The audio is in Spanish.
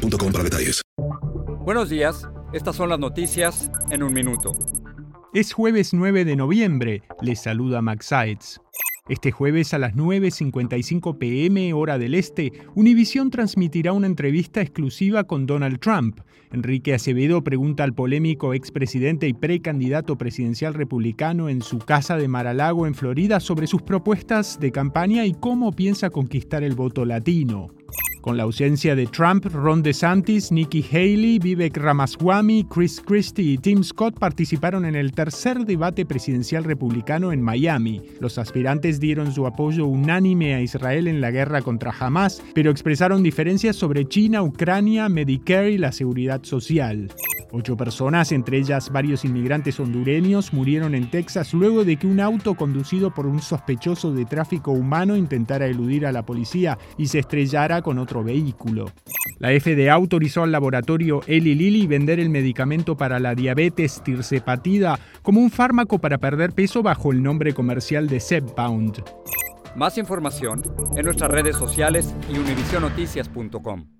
para detalles. Buenos días, estas son las noticias en un minuto. Es jueves 9 de noviembre, les saluda Max Sides. Este jueves a las 9.55 pm hora del este, Univision transmitirá una entrevista exclusiva con Donald Trump. Enrique Acevedo pregunta al polémico expresidente y precandidato presidencial republicano en su casa de Maralago en Florida sobre sus propuestas de campaña y cómo piensa conquistar el voto latino. Con la ausencia de Trump, Ron DeSantis, Nikki Haley, Vivek Ramaswamy, Chris Christie y Tim Scott participaron en el tercer debate presidencial republicano en Miami. Los aspirantes dieron su apoyo unánime a Israel en la guerra contra Hamas, pero expresaron diferencias sobre China, Ucrania, Medicare y la seguridad social. Ocho personas, entre ellas varios inmigrantes hondureños, murieron en Texas luego de que un auto conducido por un sospechoso de tráfico humano intentara eludir a la policía y se estrellara con otro vehículo. La FDA autorizó al laboratorio Eli Lilly vender el medicamento para la diabetes tirsepatida como un fármaco para perder peso bajo el nombre comercial de Zepbound. Más información en nuestras redes sociales y univisionoticias.com.